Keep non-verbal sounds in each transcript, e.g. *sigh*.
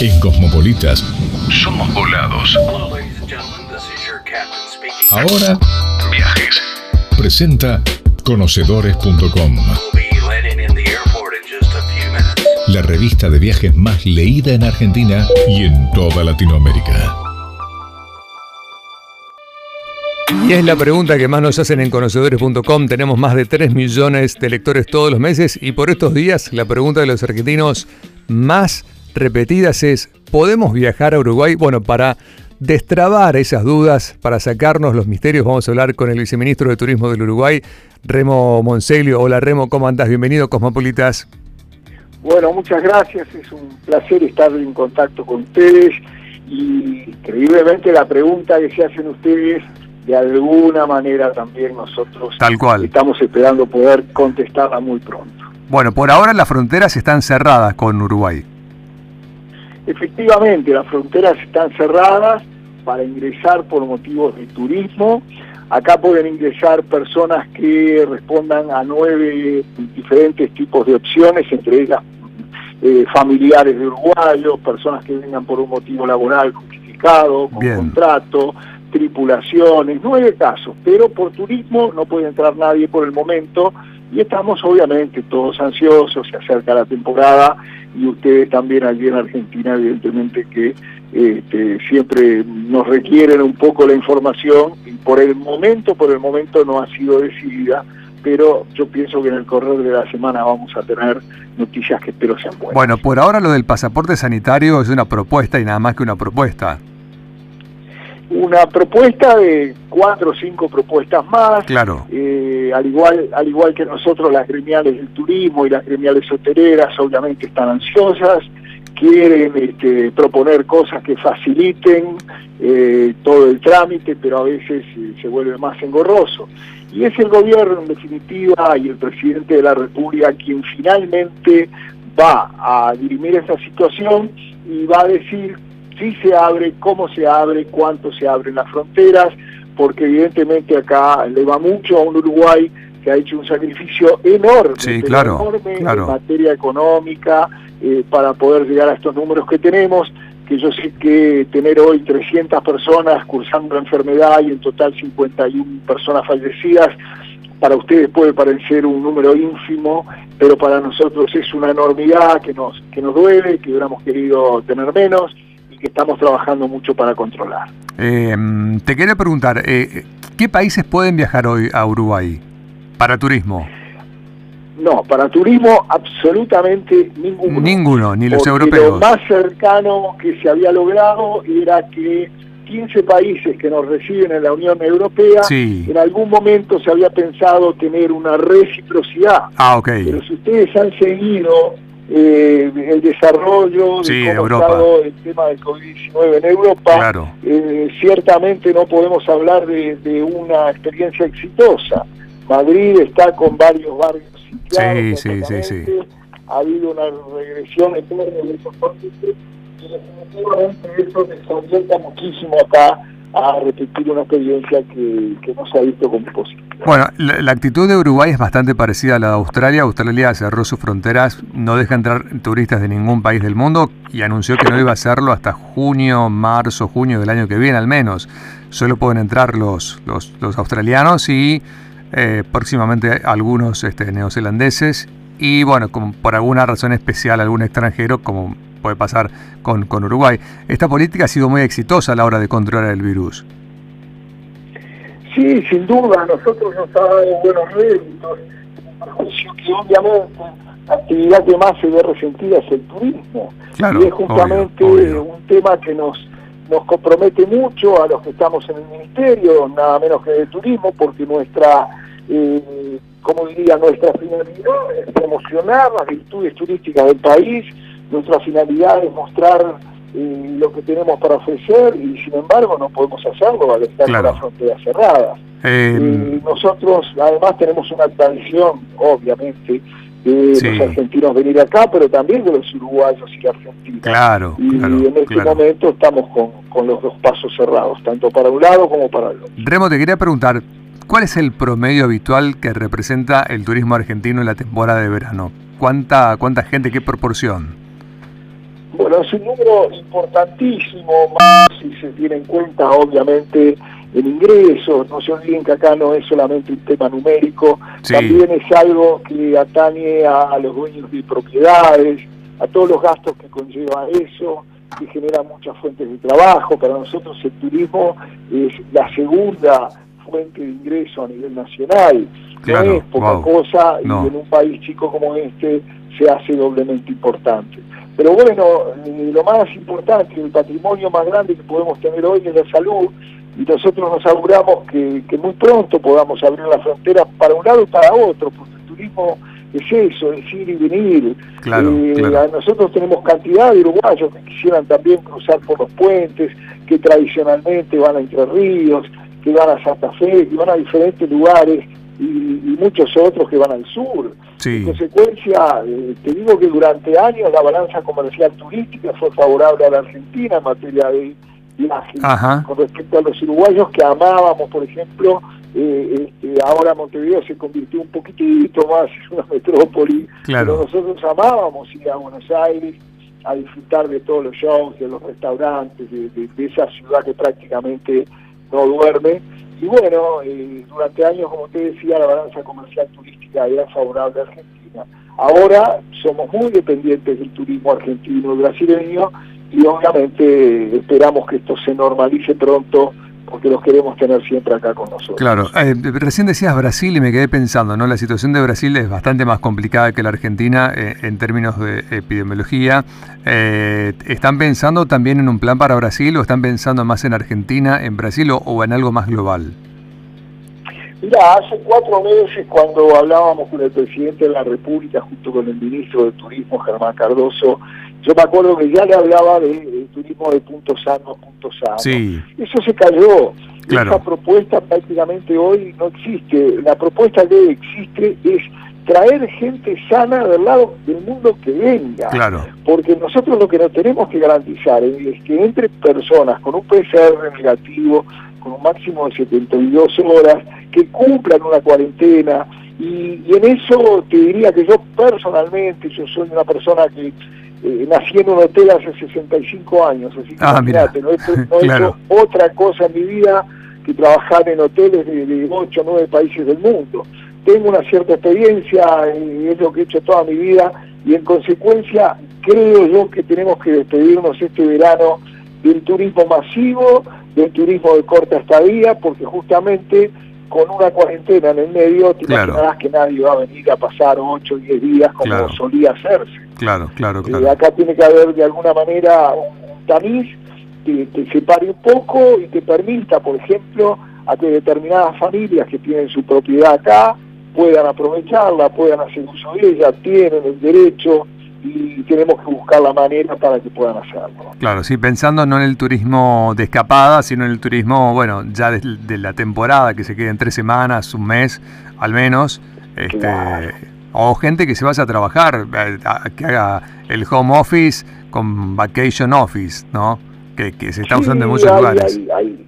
En Cosmopolitas somos volados. Ahora, viajes. Presenta conocedores.com. La revista de viajes más leída en Argentina y en toda Latinoamérica. Y es la pregunta que más nos hacen en conocedores.com. Tenemos más de 3 millones de lectores todos los meses y por estos días la pregunta de los argentinos más repetidas es, ¿podemos viajar a Uruguay? Bueno, para destrabar esas dudas, para sacarnos los misterios, vamos a hablar con el viceministro de Turismo del Uruguay, Remo Monseglio. Hola Remo, ¿cómo andás? Bienvenido, Cosmopolitas. Bueno, muchas gracias, es un placer estar en contacto con ustedes y increíblemente la pregunta que se hacen ustedes de alguna manera también nosotros Tal cual. estamos esperando poder contestarla muy pronto. Bueno, por ahora las fronteras están cerradas con Uruguay. Efectivamente, las fronteras están cerradas para ingresar por motivos de turismo. Acá pueden ingresar personas que respondan a nueve diferentes tipos de opciones, entre ellas eh, familiares de uruguayos, personas que vengan por un motivo laboral justificado, con Bien. contrato, tripulaciones, nueve casos, pero por turismo no puede entrar nadie por el momento y estamos obviamente todos ansiosos, se acerca la temporada y ustedes también allí en Argentina evidentemente que este, siempre nos requieren un poco la información y por el momento, por el momento no ha sido decidida, pero yo pienso que en el correr de la semana vamos a tener noticias que espero sean buenas. Bueno, por ahora lo del pasaporte sanitario es una propuesta y nada más que una propuesta. Una propuesta de cuatro o cinco propuestas más, Claro. Eh, al igual al igual que nosotros las gremiales del turismo y las gremiales hoteleras obviamente están ansiosas quieren este, proponer cosas que faciliten eh, todo el trámite pero a veces eh, se vuelve más engorroso y es el gobierno en definitiva y el presidente de la república quien finalmente va a dirimir esa situación y va a decir si se abre, cómo se abre, cuánto se abren las fronteras, porque evidentemente acá le va mucho a un Uruguay que ha hecho un sacrificio enorme, Sí, pero claro, enorme claro. en materia económica eh, para poder llegar a estos números que tenemos, que yo sé que tener hoy 300 personas cursando la enfermedad y en total 51 personas fallecidas, para ustedes puede parecer un número ínfimo, pero para nosotros es una enormidad que nos, que nos duele, que hubiéramos querido tener menos que estamos trabajando mucho para controlar. Eh, te quería preguntar, eh, ¿qué países pueden viajar hoy a Uruguay para turismo? No, para turismo absolutamente ninguno. Ninguno, ni los Porque europeos. Lo más cercano que se había logrado era que 15 países que nos reciben en la Unión Europea, Sí. en algún momento se había pensado tener una reciprocidad. Ah, ok. Pero si ustedes han seguido eh, el desarrollo de cómo ha estado el tema del COVID-19 en Europa, Claro. eh, ciertamente no podemos hablar de, de una experiencia exitosa. Madrid está con varios barrios sitiados. Sí, sí, sí, sí. completamente. Ha habido una regresión enorme de esos países y definitivamente eso desorienta muchísimo acá a repetir una experiencia que, que no se ha visto como posible. Bueno, la, actitud de Uruguay es bastante parecida a la de Australia. Australia cerró sus fronteras, no deja entrar turistas de ningún país del mundo y anunció que no iba a hacerlo hasta junio, marzo, junio del año que viene al menos. Solo pueden entrar los, los, los australianos y eh, próximamente algunos este, neozelandeses y bueno, como por alguna razón especial algún extranjero como puede pasar con, con Uruguay. Esta política ha sido muy exitosa a la hora de controlar el virus. Sí, sin duda, a nosotros nos ha dado buenos réditos, que obviamente la actividad que más se ve resentida es el turismo. Claro, y es justamente obvio, obvio. un tema que nos, nos compromete mucho a los que estamos en el ministerio, nada menos que de turismo, porque nuestra, eh, como diría, nuestra finalidad es promocionar las virtudes turísticas del país, nuestra finalidad es mostrar eh, lo que tenemos para ofrecer y sin embargo no podemos hacerlo al estar Claro. con las fronteras cerradas. Eh, Eh, nosotros además tenemos una tradición, obviamente, de Sí. los argentinos venir acá, pero también de los uruguayos y argentinos. Claro, y claro, en este claro. momento estamos con, con los dos pasos cerrados, tanto para un lado como para el otro. Remo, te quería preguntar, ¿cuál es el promedio habitual que representa el turismo argentino en la temporada de verano? ¿Cuánta, cuánta gente, qué proporción? Bueno, es un número importantísimo, más si se tiene en cuenta obviamente el ingreso, no se olviden que acá no es solamente un tema numérico, también es algo que atañe a, los dueños de propiedades, a todos los gastos que conlleva eso, que genera muchas fuentes de trabajo. Para nosotros el turismo es la segunda fuente de ingreso a nivel nacional. no es poca cosa y en un país chico como este se hace doblemente importante. Pero bueno, eh, lo más importante, el patrimonio más grande que podemos tener hoy es la salud y nosotros nos auguramos que, muy pronto podamos abrir la frontera para un lado y para otro, porque el turismo es eso, es ir y venir. Eh, nosotros tenemos cantidad de uruguayos que quisieran también cruzar por los puentes, que tradicionalmente van a Entre Ríos, que van a Santa Fe, que van a diferentes lugares y, muchos otros que van al sur. En consecuencia, eh, te digo que durante años la balanza comercial turística fue favorable a la Argentina en materia de viajes. Con respecto a los uruguayos que amábamos, por ejemplo, eh, este, ahora Montevideo se convirtió un poquitito más en una metrópoli, pero nosotros amábamos ir a Buenos Aires a disfrutar de todos los shows, de los restaurantes, de esa ciudad que prácticamente no duerme. Y bueno, eh, durante años, como te decía, la balanza comercial turística era favorable a Argentina. Ahora somos muy dependientes del turismo argentino y brasileño y obviamente esperamos que esto se normalice pronto porque los queremos tener siempre acá con nosotros. Claro, eh, recién decías Brasil y me quedé pensando, ¿no? La situación de Brasil es bastante más complicada que la Argentina eh, en términos de epidemiología. Eh, ¿Están pensando también en un plan para Brasil o están pensando más en Argentina, en Brasil o, en algo más global? Mira, hace cuatro meses cuando hablábamos con el presidente de la República junto con el ministro de Turismo, Germán Cardoso, yo me acuerdo que ya le hablaba de, turismo de punto sano a punto sano. Sí. Eso se cayó. Esa propuesta prácticamente hoy no existe. La propuesta que existe es traer gente sana del lado del mundo que venga. Claro. Porque nosotros lo que nos tenemos que garantizar es que entre personas con un PCR negativo, con un máximo de 72 horas, que cumplan una cuarentena, y, y en eso te diría que yo personalmente, yo soy una persona que eh, nací en un hotel hace 65 años, así que ah, no, he, hecho *laughs* otra cosa en mi vida que trabajar en hoteles de, de 8 o 9 países del mundo. Tengo una cierta experiencia, y es lo que he hecho toda mi vida, y en consecuencia creo yo que tenemos que despedirnos este verano del turismo masivo, del turismo de corta estadía, porque justamente con una cuarentena en el medio, te imaginarás que nadie va a venir a pasar 8 o 10 días como solía hacerse. Claro, claro, eh, claro. acá tiene que haber de alguna manera un tamiz que te separe un poco y te permita, por ejemplo, a que determinadas familias que tienen su propiedad acá puedan aprovecharla, puedan hacer uso de ella, tienen el derecho y tenemos que buscar la manera para que puedan hacerlo. Claro, sí, pensando no en el turismo de escapada, sino en el turismo, bueno, ya de, la temporada, que se quede en tres semanas, un mes al menos, este, o gente que se vaya a trabajar, eh, que haga el home office con vacation office, ¿no? Que, se está usando en muchos lugares. Hay, hay,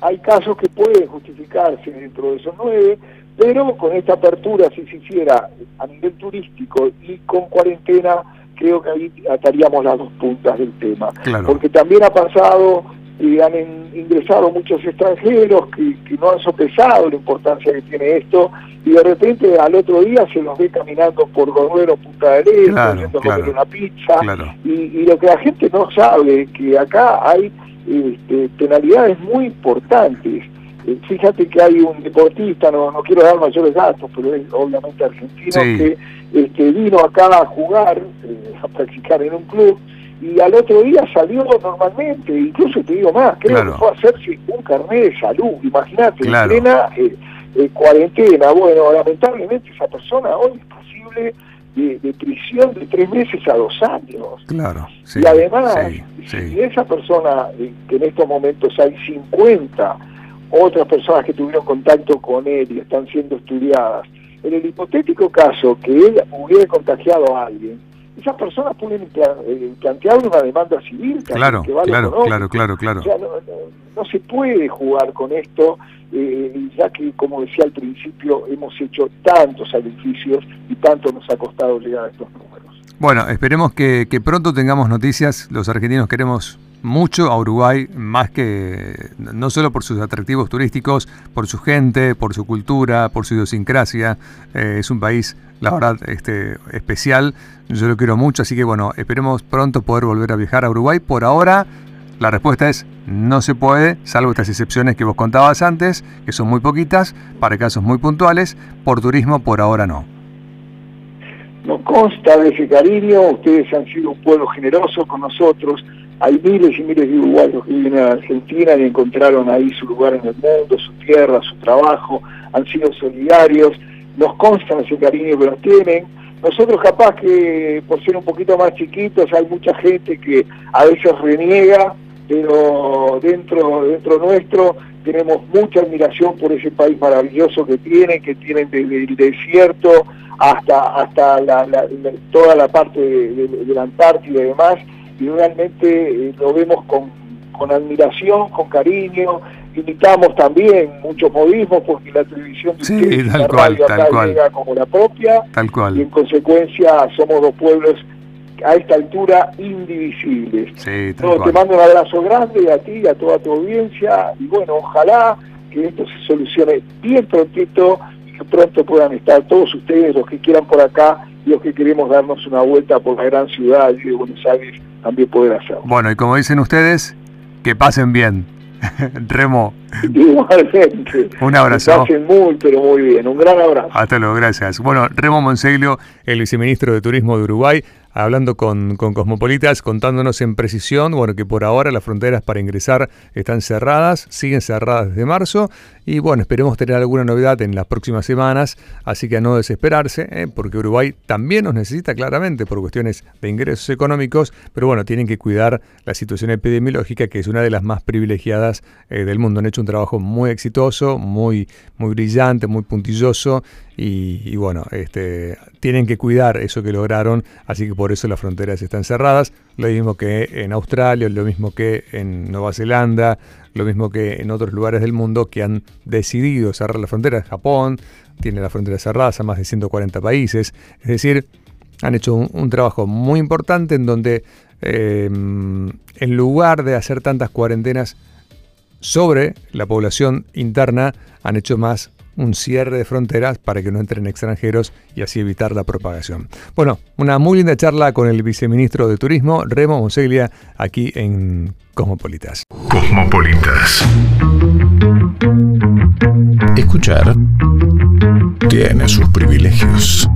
hay casos que pueden justificarse dentro de esos nueve, pero con esta apertura, si se hiciera a nivel turístico y con cuarentena, creo que ahí ataríamos las dos puntas del tema. Porque también ha pasado y han ingresado muchos extranjeros que, no han sopesado la importancia que tiene esto y de repente al otro día se los ve caminando por Gorduero, Punta del Este, a comer una pizza y, y, lo que la gente no sabe es que acá hay este, penalidades muy importantes. Eh, fíjate que hay un deportista, no, no quiero dar mayores datos, pero es obviamente argentino, que este, vino acá a jugar, eh, a practicar en un club, y al otro día salió normalmente, incluso te digo más, creo que fue a hacerse un carnet de salud, imagínate, en plena eh, cuarentena. Bueno, lamentablemente esa persona hoy es posible de, prisión de tres meses a dos años. Claro. y además, si esa persona, que en estos momentos hay 50 otras personas que tuvieron contacto con él y están siendo estudiadas. En el hipotético caso que él hubiera contagiado a alguien, esas personas pueden eh, plantear una demanda civil. Claro, claro, claro, claro, claro, no, se puede jugar con esto, eh, ya que, como decía al principio, hemos hecho tantos sacrificios y tanto nos ha costado llegar a estos números. Bueno, esperemos que, pronto tengamos noticias. Los argentinos queremos mucho a Uruguay, más que no solo por sus atractivos turísticos, por su gente, por su cultura, por su idiosincrasia. Eh, es un país, la verdad, este, especial. Yo lo quiero mucho, así que bueno, esperemos pronto poder volver a viajar a Uruguay. Por ahora, la respuesta es no se puede, salvo estas excepciones que vos contabas antes, que son muy poquitas, para casos muy puntuales. Por turismo, por ahora no. Nos consta de ese cariño, ustedes han sido un pueblo generoso con nosotros, hay miles y miles de uruguayos que viven a Argentina y encontraron ahí su lugar en el mundo, su tierra, su trabajo, han sido solidarios, nos consta ese cariño que nos tienen. Nosotros capaz que por ser un poquito más chiquitos hay mucha gente que a veces reniega pero dentro, dentro nuestro tenemos mucha admiración por ese país maravilloso que tienen, que tienen desde el desierto hasta, hasta toda la parte de, la Antártida y demás, y realmente eh, lo vemos con, admiración, con cariño, imitamos también muchos modismos porque la televisión sí, tal cual, tal cual. llega como la propia tal cual. y en consecuencia somos dos pueblos a esta altura indivisibles. Sí, te mando un abrazo grande a ti y a toda tu audiencia y bueno, ojalá que esto se solucione bien prontito y que pronto puedan estar todos ustedes, los que quieran por acá y los que queremos darnos una vuelta por la gran ciudad de Buenos Aires, también poder hacerlo. Bueno, y como dicen ustedes, que pasen bien. *laughs* Remo. Igualmente. Un abrazo. Pasen muy, pero muy bien. Un gran abrazo. Hasta luego, gracias. Bueno, Remo Monseglio, el viceministro de Turismo de Uruguay, hablando con, Cosmopolitas, contándonos en precisión, bueno, que por ahora las fronteras para ingresar están cerradas, siguen cerradas desde marzo, y bueno, esperemos tener alguna novedad en las próximas semanas, así que a no desesperarse, ¿eh? porque Uruguay también nos necesita claramente por cuestiones de ingresos económicos, pero bueno, tienen que cuidar la situación epidemiológica, que es una de las más privilegiadas eh, del mundo. Han hecho un trabajo muy exitoso, muy, muy brillante, muy puntilloso, y, bueno, este, tienen que cuidar eso que lograron, así que por eso las fronteras están cerradas, lo mismo que en Australia, lo mismo que en Nueva Zelanda, lo mismo que en otros lugares del mundo que han decidido cerrar las fronteras. Japón tiene las fronteras cerradas a más de 140 países, es decir, han hecho un, trabajo muy importante en donde eh, en lugar de hacer tantas cuarentenas sobre la población interna, han hecho más un cierre de fronteras para que no entren extranjeros y así evitar la propagación. Bueno, una muy linda charla con el viceministro de Turismo, Remo Monseglia, aquí en Cosmopolitas. Cosmopolitas. Escuchar tiene sus privilegios.